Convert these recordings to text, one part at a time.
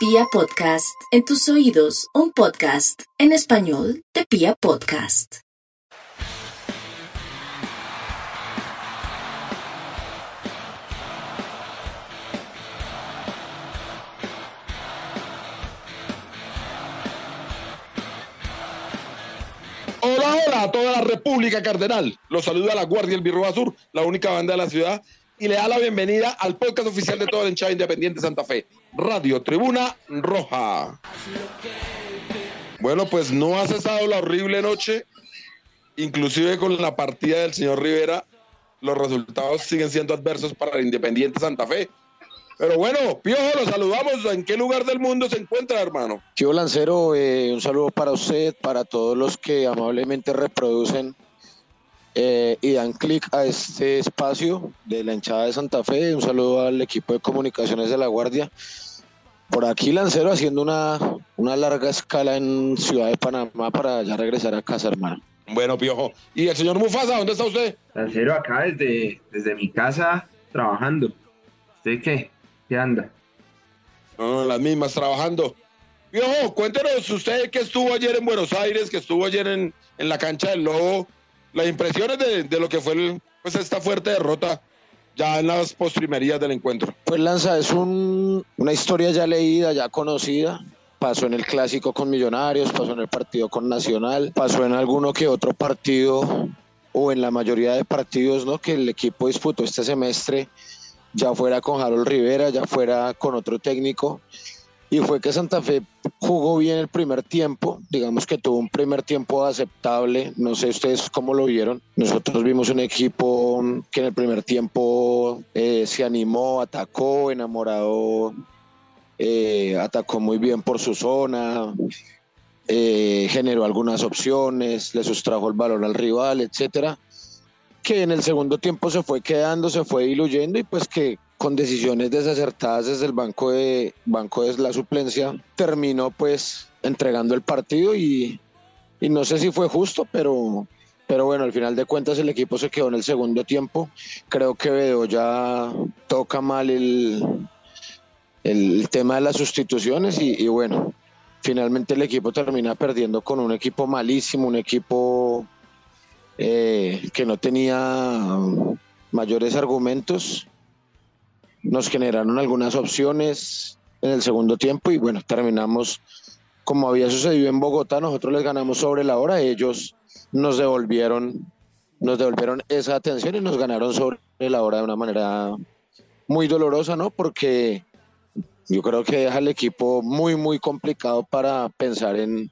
Pia Podcast, en tus oídos, un podcast en español de Pia Podcast. Hola, hola a toda la República Cardenal. Los saluda la Guardia del Birro Azul, la única banda de la ciudad, y le da la bienvenida al podcast oficial de toda la hinchada independiente Santa Fe, Radio Tribuna Roja. Bueno, pues no ha cesado la horrible noche, inclusive con la partida del señor Rivera, los resultados siguen siendo adversos para el Independiente Santa Fe. Pero bueno, Piojo, lo saludamos. ¿En qué lugar del mundo se encuentra, hermano? Tío Lancero, eh, un saludo para usted, para todos los que amablemente reproducen eh, y dan clic a este espacio de la hinchada de Santa Fe. Un saludo al equipo de comunicaciones de La Guardia. Por aquí Lancero haciendo una, una larga escala en Ciudad de Panamá para ya regresar a casa, hermano. Bueno, Piojo. ¿Y el señor Mufasa, dónde está usted? Lancero acá desde, desde mi casa trabajando. ¿Usted qué? ¿Qué anda? No, las mismas, trabajando. Piojo, cuéntenos usted que estuvo ayer en Buenos Aires, que estuvo ayer en, en la cancha del Lobo, las impresiones de, de lo que fue el, pues esta fuerte derrota ya en las postrimerías del encuentro. Pues Lanza, es un- una historia ya leída, ya conocida. Pasó en el clásico con Millonarios, pasó en el partido con Nacional, pasó en alguno que otro partido o en la mayoría de partidos ¿no? que el equipo disputó este semestre, ya fuera con Harold Rivera, ya fuera con otro técnico. Y fue que Santa Fe jugó bien el primer tiempo, digamos que tuvo un primer tiempo aceptable, no sé ustedes cómo lo vieron. Nosotros vimos un equipo que en el primer tiempo eh, se animó, atacó, enamorado, eh, atacó muy bien por su zona, eh, generó algunas opciones, le sustrajo el balón al rival, etcétera, que en el segundo tiempo se fue quedando, se fue diluyendo y pues que con decisiones desacertadas desde el banco de, banco de la suplencia terminó pues entregando el partido y, y no sé si fue justo, pero, pero bueno, al final de cuentas el equipo se quedó en el segundo tiempo. Creo que Bedoya toca mal el, el tema de las sustituciones y, y bueno, finalmente el equipo termina perdiendo con un equipo malísimo, un equipo eh, que no tenía mayores argumentos. Nos generaron algunas opciones en el segundo tiempo y bueno, terminamos como había sucedido en Bogotá, nosotros les ganamos sobre la hora, ellos nos devolvieron, nos devolvieron esa atención y nos ganaron sobre la hora de una manera muy dolorosa, ¿no? Porque yo creo que deja al equipo muy, muy complicado para pensar en,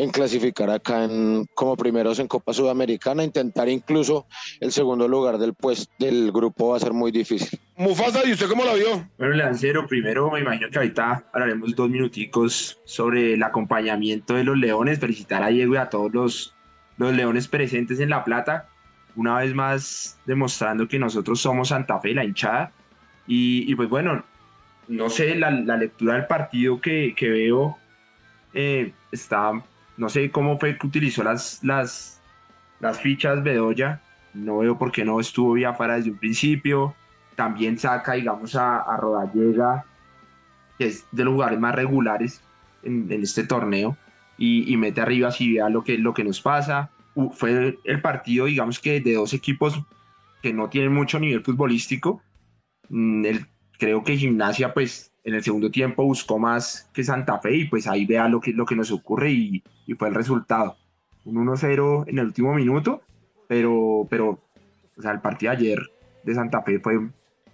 en clasificar acá en, como primeros en Copa Sudamericana, intentar incluso el segundo lugar del, pues, del grupo va a ser muy difícil. Mufasa, ¿y usted cómo la vio? Bueno, Lancero, primero me imagino que ahorita hablaremos dos minuticos sobre el acompañamiento de los Leones. Felicitar a Diego y a todos los, los Leones presentes en La Plata. Una vez más demostrando que nosotros somos Santa Fe, la hinchada. Y, y pues bueno, no sé, la, la lectura del partido que, que veo eh, está, no sé cómo fue que utilizó las, las, las fichas Bedoya. No veo por qué no estuvo Biafara desde un principio. También saca, digamos, a, a Rodallega, que es de los jugadores más regulares en, este torneo, y, y mete arriba así vea lo que, lo que nos pasa. Fue el partido, digamos que de dos equipos que no tienen mucho nivel futbolístico. Mm, el- creo que Gimnasia, pues, en el segundo tiempo buscó más que Santa Fe, y pues ahí vea lo que, lo que nos ocurre, y, y fue el resultado. Un 1-0 en el último minuto, pero, pero o sea, el partido de ayer de Santa Fe fue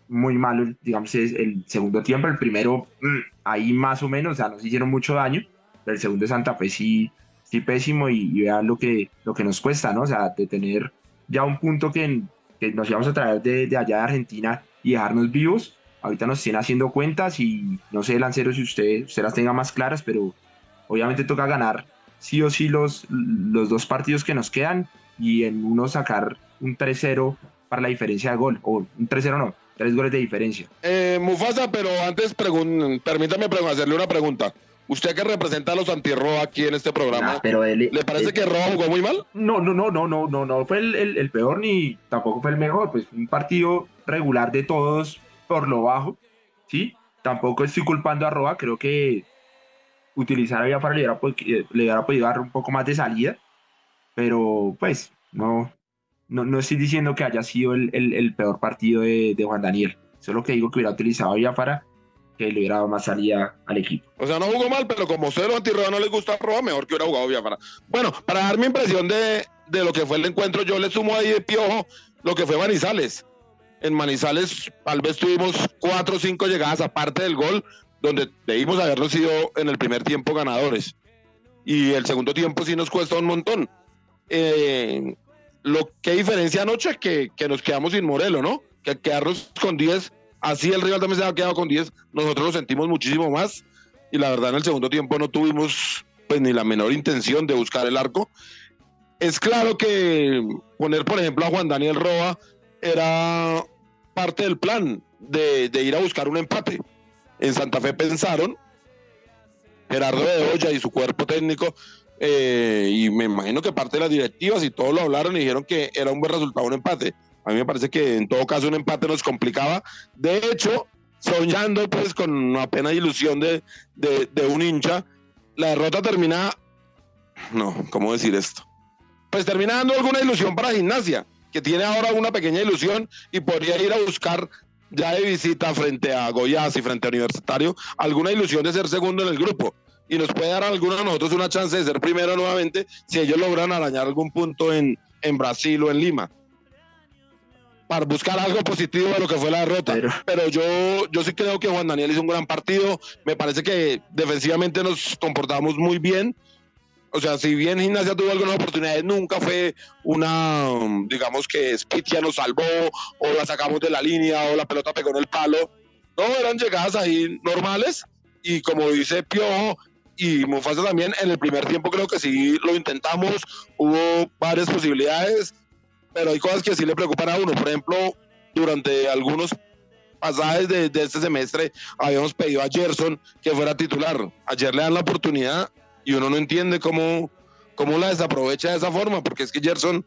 muy malo, digamos, el segundo tiempo, el primero mm, ahí más o menos, o sea, nos hicieron mucho daño, el segundo de Santa Fe sí, sí pésimo y, y vean lo que, lo que nos cuesta, ¿no? O sea, de tener ya un punto que, que nos íbamos a traer de, de allá de Argentina y dejarnos vivos, ahorita nos siguen haciendo cuentas y no sé, Lancero, si usted, usted las tenga más claras, pero obviamente toca ganar sí o sí los, los dos partidos que nos quedan y en uno sacar un 3-0 para la diferencia de gol, o un 3-0 no, tres goles de diferencia. Eh, Mufasa, pero antes pregun- permítame pregun- hacerle una pregunta. Usted que representa a los anti-Roa aquí en este programa, Ah, pero él- ¿le parece él- que Roa jugó muy mal? No, no, no, no, no, no, no fue el, el- el peor ni tampoco fue el mejor, pues un partido regular de todos por lo bajo, ¿sí? Tampoco estoy culpando a Roa, creo que utilizar a le hubiera, le hubiera podido dar un poco más de salida, pero pues no, no, no estoy diciendo que haya sido el, el, peor partido de, de, Juan Daniel, solo que digo que hubiera utilizado a Biafara que le hubiera dado más salida al equipo. O sea, no jugó mal, pero como cero antirroba no le gusta a Roa, mejor que hubiera jugado Biafara. Bueno, para dar mi impresión de, de lo que fue el encuentro, yo le sumo ahí de piojo lo que fue Manizales. En Manizales tal vez tuvimos cuatro o cinco llegadas aparte del gol, donde debimos haberlo sido en el primer tiempo ganadores. Y el segundo tiempo sí nos cuesta un montón. Eh, lo que diferencia anoche que, que nos quedamos sin Morelo, ¿no? Que quedarnos con 10, así el rival también se ha quedado con 10, nosotros lo sentimos muchísimo más. Y la verdad en el segundo tiempo no tuvimos pues ni la menor intención de buscar el arco. Es claro que poner, por ejemplo, a Juan Daniel Roa era parte del plan de, ir a buscar un empate en Santa Fe pensaron, Gerardo de Olla y su cuerpo técnico, eh, y me imagino que parte de las directivas y todos lo hablaron y dijeron que era un buen resultado un empate. A mí me parece que en todo caso un empate nos complicaba. De hecho, soñando pues con una pena ilusión de, de un hincha, la derrota termina, no, ¿cómo decir esto? Pues termina dando alguna ilusión para gimnasia, que tiene ahora una pequeña ilusión y podría ir a buscar ya de visita frente a Goiás y frente a Universitario, alguna ilusión de ser segundo en el grupo. Y nos puede dar a algunos de nosotros una chance de ser primero nuevamente si ellos logran arañar algún punto en, en Brasil o en Lima. Para buscar algo positivo de lo que fue la derrota. Pero, yo, yo sí creo que Juan Daniel hizo un gran partido. Me parece que defensivamente nos comportamos muy bien o sea, si bien Gimnasia tuvo algunas oportunidades, nunca fue una, digamos que Spitia nos salvó, o la sacamos de la línea, o la pelota pegó en el palo. No, eran llegadas ahí normales, y como dice Piojo y Mufasa también, en el primer tiempo creo que sí lo intentamos, hubo varias posibilidades, pero hay cosas que sí le preocupan a uno. Por ejemplo, durante algunos pasajes de, de este semestre habíamos pedido a Gerson que fuera titular. Ayer le dan la oportunidad y uno no entiende cómo, cómo la desaprovecha de esa forma, porque es que Gerson,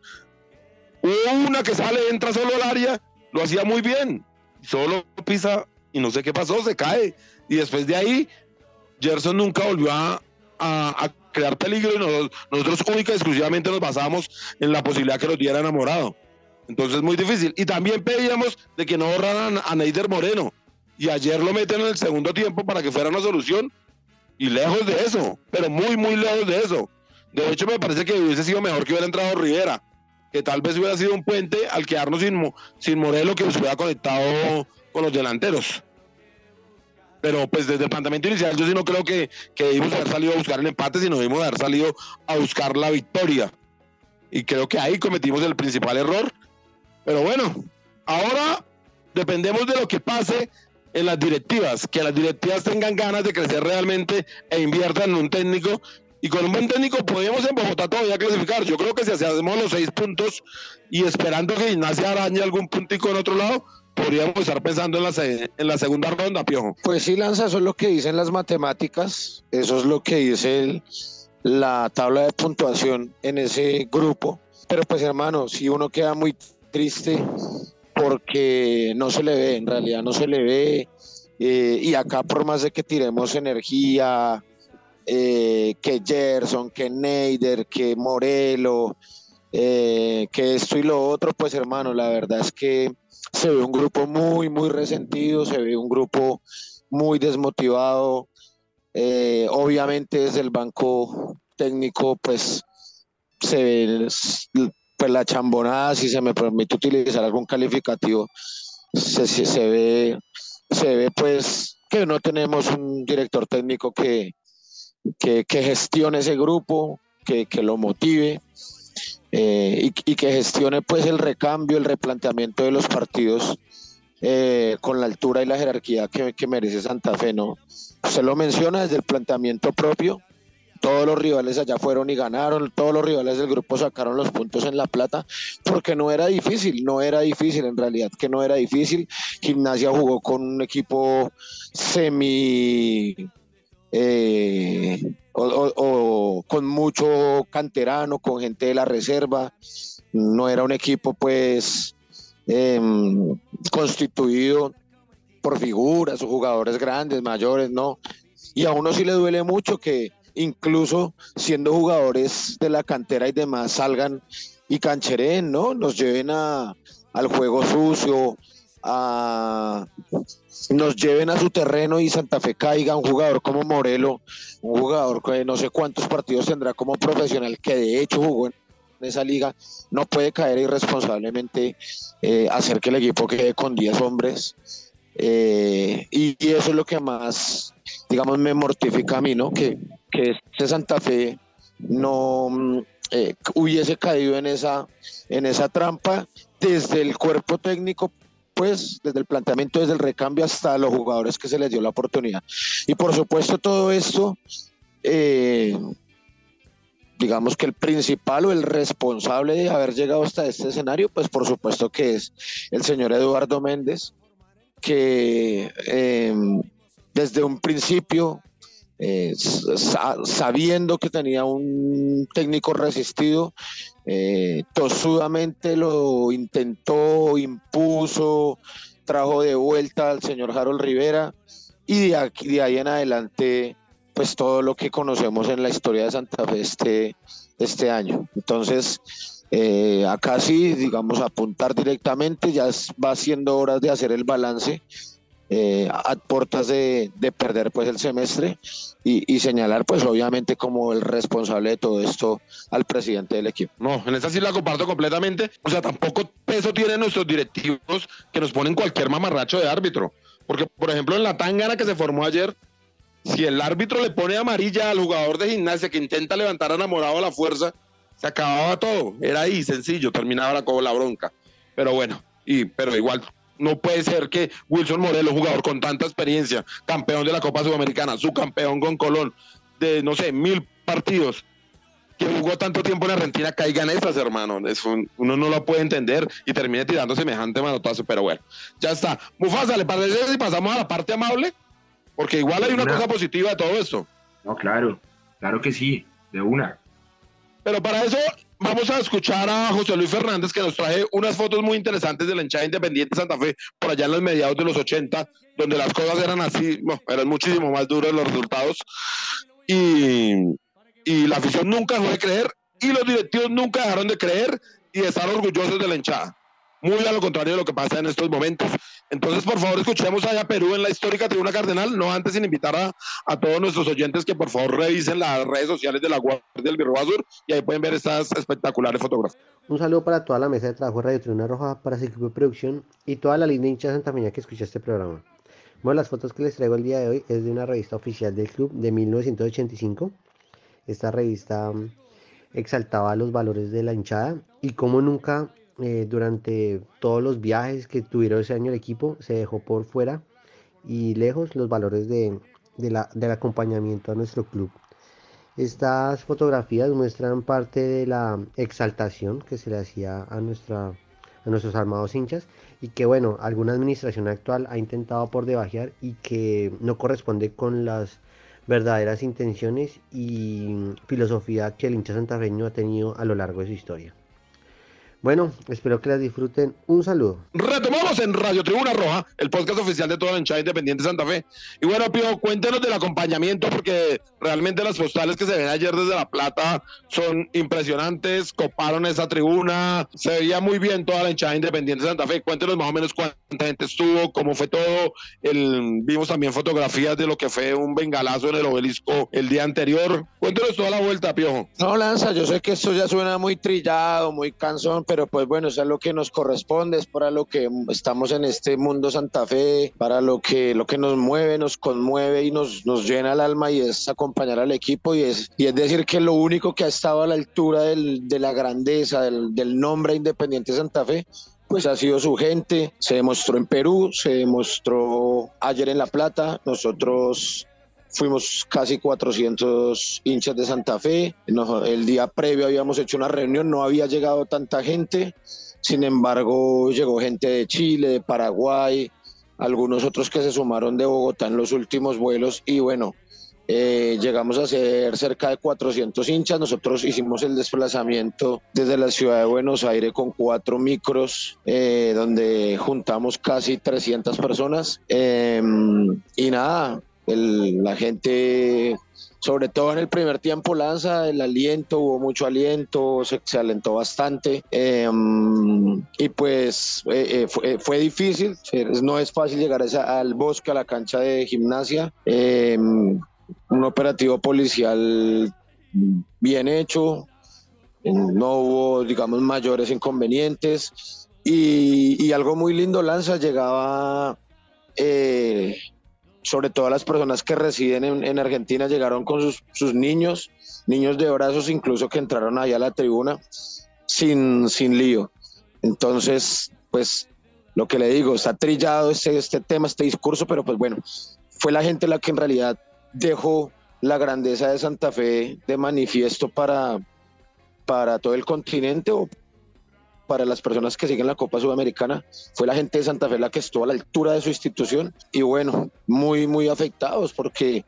una que sale, entra solo al área, lo hacía muy bien, solo pisa y no sé qué pasó, se cae. Y después de ahí, Gerson nunca volvió a, crear peligro y nosotros, única y exclusivamente nos basábamos en la posibilidad que nos diera enamorado. Entonces es muy difícil. Y también pedíamos de que no borraran a Neider Moreno. Y ayer lo meten en el segundo tiempo para que fuera una solución y lejos de eso, pero muy, muy lejos de eso. De hecho, me parece que hubiese sido mejor que hubiera entrado Rivera, que tal vez hubiera sido un puente al quedarnos sin, sin Morelo que se hubiera conectado con los delanteros. Pero pues desde el planteamiento inicial yo sí no creo que, que debimos haber salido a buscar el empate, sino debimos haber salido a buscar la victoria. Y creo que ahí cometimos el principal error. Pero bueno, ahora dependemos de lo que pase en las directivas, que las directivas tengan ganas de crecer realmente e inviertan en un técnico. Y con un buen técnico podemos en Bogotá todavía clasificar. Yo creo que si hacemos los seis puntos y esperando que Ignacia arañe algún puntico en otro lado, podríamos estar pensando en la, en la segunda ronda, Piojo. Pues sí, Lanza, eso es lo que dicen las matemáticas, eso es lo que dice la tabla de puntuación en ese grupo. Pero pues hermano, si uno queda muy triste porque no se le ve, en realidad no se le ve. Eh, y acá por más de que tiremos energía, eh, que Gerson, que Neider, que Morelo, eh, que esto y lo otro, pues hermano, la verdad es que se ve un grupo muy, muy resentido, se ve un grupo muy desmotivado. obviamente desde el banco técnico, pues se ve pues la chambonada, si se me permite utilizar algún calificativo, se, se, ve, se ve pues que no tenemos un director técnico que, que, gestione ese grupo, que, lo motive eh, y, que gestione pues el recambio, el replanteamiento de los partidos eh, con la altura y la jerarquía que, que merece Santa Fe, ¿no? Se lo menciona desde el planteamiento propio, todos los rivales allá fueron y ganaron, todos los rivales del grupo sacaron los puntos en La Plata, porque no era difícil, no era difícil, en realidad que no era difícil. Gimnasia jugó con un equipo semi... Eh, o, con mucho canterano, con gente de la reserva, no era un equipo pues em, constituido por figuras o jugadores grandes, mayores, no, y a uno sí le duele mucho que incluso siendo jugadores de la cantera y demás salgan y cancheren, ¿no? Nos lleven a, al juego sucio, a, nos lleven a su terreno y Santa Fe caiga un jugador como Morelo, un jugador que no sé cuántos partidos tendrá como profesional, que de hecho jugó en esa liga, no puede caer irresponsablemente eh, hacer que el equipo quede con 10 hombres. Eh, y, eso es lo que más, digamos, me mortifica a mí, ¿no? Que, que este Santa Fe no eh, hubiese caído en esa, en esa trampa desde el cuerpo técnico pues desde el planteamiento, desde el recambio hasta los jugadores que se les dio la oportunidad. Y por supuesto todo esto, eh, digamos que el principal o el responsable de haber llegado hasta este escenario, pues por supuesto que es el señor Eduardo Méndez, que eh, desde un principio eh, sabiendo que tenía un técnico resistido, eh, tosudamente lo intentó, impuso, trajo de vuelta al señor Harold Rivera y de, aquí, de ahí en adelante pues todo lo que conocemos en la historia de Santa Fe este, este año. Entonces, eh, acá sí, digamos, apuntar directamente, ya va siendo horas de hacer el balance eh, a de, perder pues el semestre y, señalar pues obviamente como el responsable de todo esto al presidente del equipo. No, en esa sí la comparto completamente. O sea, tampoco peso tienen nuestros directivos que nos ponen cualquier mamarracho de árbitro. Porque, por ejemplo, en la tangana que se formó ayer, si el árbitro le pone amarilla al jugador de gimnasia que intenta levantar enamorado a la fuerza, se acababa todo. Era ahí, sencillo, terminaba la, la bronca. Pero bueno, y, pero igual no puede ser que Wilson Morelos, jugador con tanta experiencia, campeón de la Copa Sudamericana, subcampeón con Colón, de no sé, mil partidos, que jugó tanto tiempo en Argentina, caigan esas, hermano. uno no lo puede entender y termine tirando semejante manotazo, pero bueno, ya está. Mufasa, ¿le parece si pasamos a la parte amable? Porque igual hay una, una cosa positiva de todo esto. No, claro, claro que sí, de una. Pero para eso vamos a escuchar a José Luis Fernández que nos traje unas fotos muy interesantes de la hinchada independiente Santa Fe por allá en los mediados de los 80, donde las cosas eran así, bueno, eran muchísimo más duros los resultados. Y, y la afición nunca dejó de creer y los directivos nunca dejaron de creer y de estar orgullosos de la hinchada muy a lo contrario de lo que pasa en estos momentos. Entonces, por favor, escuchemos allá Perú en la histórica tribuna cardenal, no antes sin invitar a, a, todos nuestros oyentes que por favor revisen las redes sociales de la Guardia del Birroba Sur y ahí pueden ver estas espectaculares fotografías. Un saludo para toda la mesa de trabajo de Radio Tribuna Roja, para su equipo de producción y toda la línea hincha de Santa Feña que escucha este programa. Bueno, las fotos que les traigo el día de hoy es de una revista oficial del club de 1985. Esta revista mm, exaltaba los valores de la hinchada y como nunca eh, durante todos los viajes que tuvieron ese año el equipo, se dejó por fuera y lejos los valores de, del acompañamiento a nuestro club. Estas fotografías muestran parte de la exaltación que se le hacía a, nuestra, a nuestros armados hinchas y que bueno, alguna administración actual ha intentado por debajear y que no corresponde con las verdaderas intenciones y filosofía que el hincha santafeño ha tenido a lo largo de su historia. Bueno, espero que las disfruten. Un saludo. Retomamos en Radio Tribuna Roja, el podcast oficial de toda la hinchada independiente de Santa Fe. Y bueno, Pío, cuéntenos del acompañamiento, porque realmente las postales que se ven ayer desde La Plata son impresionantes. Coparon esa tribuna, se veía muy bien toda la hinchada independiente de Santa Fe. Cuéntenos más o menos cuánta gente estuvo, cómo fue todo. El, vimos también fotografías de lo que fue un bengalazo en el obelisco el día anterior. Cuéntenos toda la vuelta, Piojo. No, Lanza, yo sé que esto ya suena muy trillado, muy cansón pero pues bueno, eso es lo que nos corresponde, es para lo que estamos en este mundo Santa Fe, para lo que, lo que nos mueve, nos conmueve y nos, nos llena el alma y es acompañar al equipo y es, y es decir que lo único que ha estado a la altura del, de la grandeza, del, del nombre Independiente Santa Fe, pues ha sido su gente, se demostró en Perú, se demostró ayer en La Plata, nosotros fuimos casi 400 hinchas de Santa Fe. el día previo habíamos hecho una reunión, no había llegado tanta gente, sin embargo llegó gente de Chile, de Paraguay, algunos otros que se sumaron de Bogotá en los últimos vuelos y bueno, eh, llegamos a ser cerca de 400 hinchas. Nosotros hicimos el desplazamiento desde la ciudad de Buenos Aires con cuatro micros, eh, donde juntamos casi 300 personas. Em, y nada, la gente, sobre todo en el primer tiempo, lanza el aliento, hubo mucho aliento, se, alentó bastante. Em, y pues eh, eh, eh, fue, difícil, no es fácil llegar al bosque, a la cancha de gimnasia. Em, un operativo policial bien hecho, no hubo, digamos, mayores inconvenientes. Y, algo muy lindo, Lanza, llegaba sobre todo las personas que residen en, Argentina, llegaron con sus, niños, niños de brazos incluso que entraron ahí a la tribuna sin, sin lío. Entonces, pues lo que le digo, está trillado este, este tema, este discurso, pero pues bueno, fue la gente la que en realidad dejó la grandeza de Santa Fe de manifiesto para, para todo el continente o para las personas que siguen la Copa Sudamericana. Fue la gente de Santa Fe la que estuvo a la altura de su institución y bueno, muy, muy afectados porque,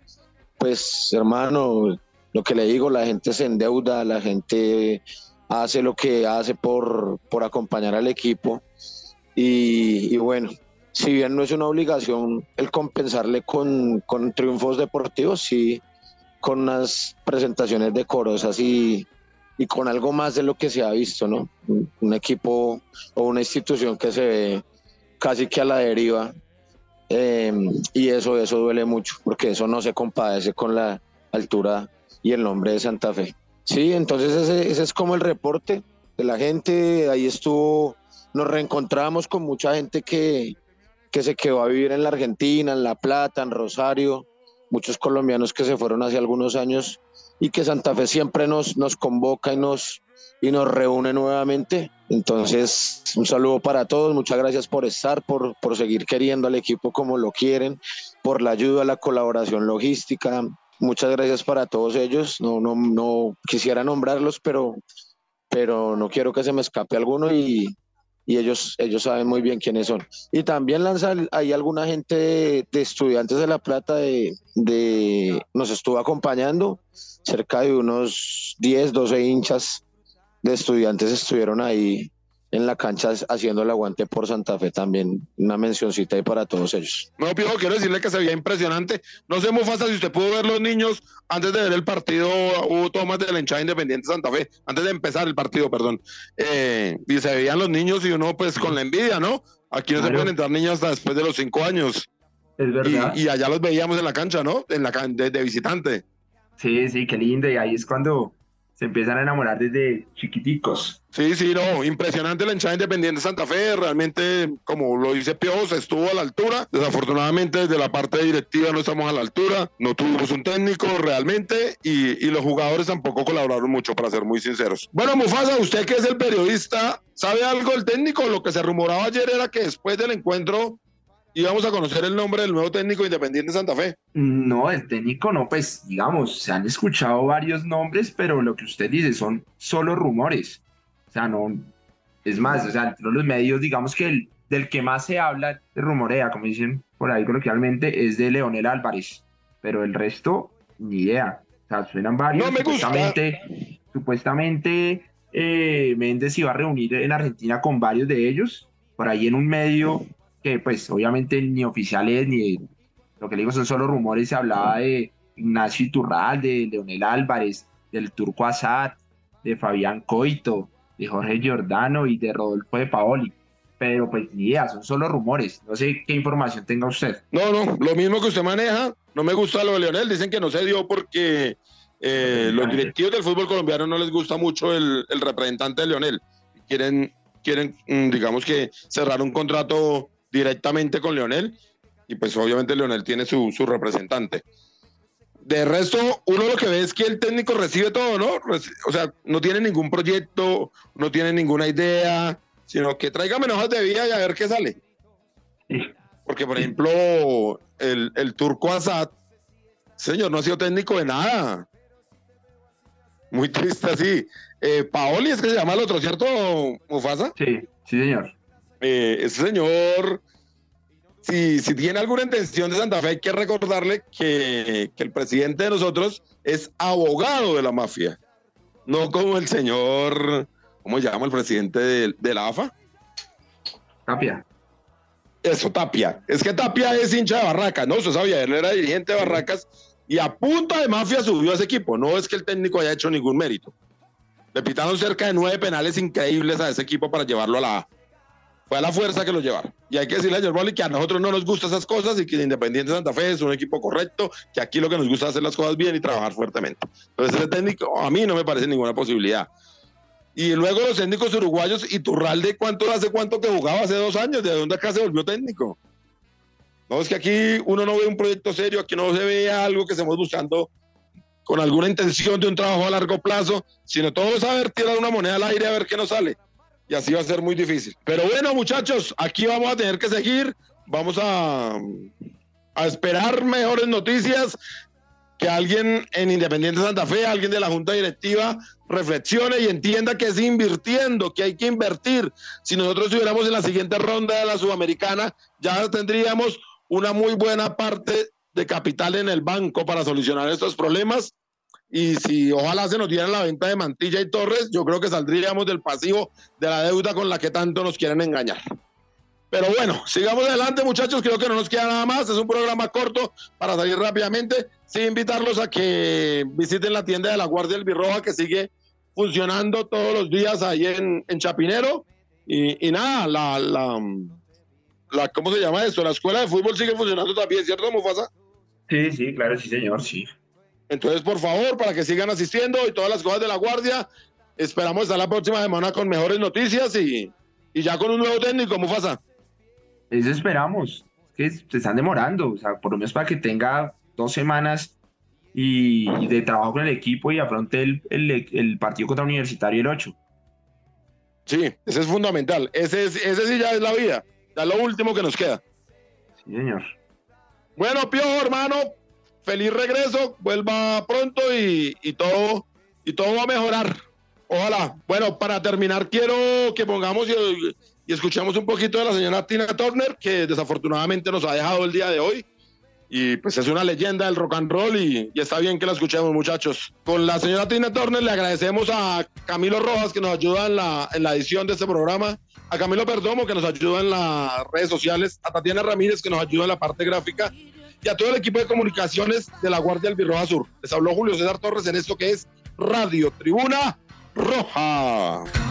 pues, hermano, lo que le digo, la gente se endeuda, la gente hace lo que hace por, por acompañar al equipo y, bueno, si bien no es una obligación el compensarle con, con triunfos deportivos, sí con unas presentaciones decorosas y, y con algo más de lo que se ha visto, ¿no? Un equipo o una institución que se ve casi que a la deriva. Em, y eso, eso duele mucho, porque eso no se compadece con la altura y el nombre de Santa Fe. Sí, entonces ese, ese es como el reporte de la gente. Ahí estuvo, nos reencontramos con mucha gente que, que se quedó a vivir en la Argentina, en La Plata, en Rosario, muchos colombianos que se fueron hace algunos años y que Santa Fe siempre nos, nos convoca y nos, y nos reúne nuevamente. Entonces, un saludo para todos, muchas gracias por estar, por, por seguir queriendo al equipo como lo quieren, por la ayuda, la colaboración logística. Muchas gracias para todos ellos. No, no, no quisiera nombrarlos, pero, pero no quiero que se me escape alguno y, y ellos, ellos saben muy bien quiénes son. Y también lanza hay alguna gente de, estudiantes de La Plata de, de, nos estuvo acompañando, cerca de unos 10, 12 hinchas de estudiantes estuvieron ahí en la cancha haciendo el aguante por Santa Fe también. Una mencioncita ahí para todos ellos. No, Piojo, quiero decirle que se veía impresionante. No sé, Mufasa, si usted pudo ver los niños antes de ver el partido, hubo tomas de la hinchada independiente Santa Fe, antes de empezar el partido, perdón. Eh, y se veían los niños y uno, pues, con la envidia, ¿no? Aquí no se pueden entrar niños hasta después de los cinco años. Es verdad. Y, allá los veíamos en la cancha, ¿no? En la de, de visitante. Sí, sí, qué lindo. Y ahí es cuando se empiezan a enamorar desde chiquiticos. Sí, sí, no, impresionante la hinchada independiente de Santa Fe, realmente, como lo dice Piojos, estuvo a la altura, desafortunadamente desde la parte directiva no estamos a la altura, no tuvimos un técnico realmente y, y los jugadores tampoco colaboraron mucho, para ser muy sinceros. Bueno, Mufasa, usted que es el periodista, ¿sabe algo del técnico? Lo que se rumoraba ayer era que después del encuentro y vamos a conocer el nombre del nuevo técnico independiente de Santa Fe. No, el técnico no, pues digamos, se han escuchado varios nombres, pero lo que usted dice son solo rumores. O sea, no, es más, o sea, entre los medios, digamos que el del que más se habla, de rumorea, como dicen por ahí coloquialmente, es de Leonel Álvarez, pero el resto, ni idea. O sea, suenan varios. No me supuestamente, gusta. Supuestamente, eh, Méndez iba a reunir en Argentina con varios de ellos, por ahí en un medio que pues obviamente ni oficiales ni lo que le digo son solo rumores, se hablaba de Ignacio Iturral, de Leonel Álvarez, del Turco Asad, de Fabián Coito, de Jorge Giordano y de Rodolfo de Paoli. Pero pues ni idea, son solo rumores. No sé qué información tenga usted. No, no, lo mismo que usted maneja. No me gusta lo de Leonel. Dicen que no se dio porque eh, los directivos del fútbol colombiano no les gusta mucho el, el representante de Leonel. Quieren, quieren, mm, digamos que cerrar un contrato directamente con Leonel y pues obviamente Leonel tiene su, su representante. De resto, uno lo que ve es que el técnico recibe todo, ¿no? O sea, no tiene ningún proyecto, no tiene ninguna idea, sino que traiga hojas de vida y a ver qué sale. Porque, por ejemplo, el, el turco Assad, señor, no ha sido técnico de nada. Muy triste así. Eh, Paoli es que se llama el otro, ¿cierto, Mufasa? Sí, sí, señor eh, ese señor, si, si, tiene alguna intención de Santa Fe, hay que recordarle que, que, el presidente de nosotros es abogado de la mafia, no como el señor, ¿cómo se llama el presidente de, de la AFA? Tapia. Eso, Tapia. Es que Tapia es hincha de Barracas, ¿no? Usted sabía, él era dirigente de Barracas y a punta de mafia subió a ese equipo. No es que el técnico haya hecho ningún mérito. Le pitaron cerca de nueve penales increíbles a ese equipo para llevarlo a la A. Fue a la fuerza que lo llevaron. Y hay que decirle a George que a nosotros no nos gustan esas cosas y que Independiente Santa Fe es un equipo correcto, que aquí lo que nos gusta es hacer las cosas bien y trabajar fuertemente. Entonces, ese técnico a mí no me parece ninguna posibilidad. Y luego los técnicos uruguayos, y Turralde, ¿cuánto hace cuánto que jugaba? Hace dos años, ¿de dónde acá se volvió técnico? No, es que aquí uno no ve un proyecto serio, aquí no se ve algo que estemos buscando con alguna intención de un trabajo a largo plazo, sino todo es saber tirar una moneda al aire a ver qué nos sale. Y así va a ser muy difícil. Pero bueno, muchachos, aquí vamos a tener que seguir, vamos a, a esperar mejores noticias que alguien en Independiente Santa Fe, alguien de la Junta Directiva, reflexione y entienda que es invirtiendo, que hay que invertir. Si nosotros estuviéramos en la siguiente ronda de la Sudamericana, ya tendríamos una muy buena parte de capital en el banco para solucionar estos problemas. Y si ojalá se nos diera la venta de Mantilla y Torres, yo creo que saldríamos del pasivo de la deuda con la que tanto nos quieren engañar. Pero bueno, sigamos adelante muchachos, creo que no nos queda nada más, es un programa corto para salir rápidamente, sí invitarlos a que visiten la tienda de la Guardia del Birroja que sigue funcionando todos los días ahí en, Chapinero y, nada, la, la, ¿cómo se llama esto? La escuela de fútbol sigue funcionando también, ¿cierto Mufasa? Sí, sí, claro, sí señor, sí. Entonces, por favor, para que sigan asistiendo y todas las cosas de la Guardia, esperamos estar la próxima semana con mejores noticias y, y ya con un nuevo técnico, Mufasa. Eso esperamos. Es que se están demorando. O sea, por lo menos para que tenga dos semanas y de trabajo con el equipo y afronte el, el, el partido contra Universitario el 8. Sí, ese es fundamental. Ese, es, ese sí ya es la vida. Ya es lo último que nos queda. Sí, señor. Bueno, Piojo, hermano, feliz regreso. Vuelva pronto y, y, todo, y todo va a mejorar. Ojalá. Bueno, para terminar, quiero que pongamos y, y un poquito de la señora Tina Turner, que desafortunadamente nos ha dejado el día de hoy. Y pues es una leyenda del rock and roll y, y, está bien que la escuchemos, muchachos. Con la señora Tina Turner le agradecemos a Camilo Rojas, que nos ayuda en la, en la edición de este programa, a Camilo Perdomo, que nos ayuda en las redes sociales, a Tatiana Ramírez, que nos ayuda en la parte gráfica, y a todo el equipo de comunicaciones de la Guardia del Birroja Sur. Les habló Julio César Torres en esto que es Radio Tribuna Roja.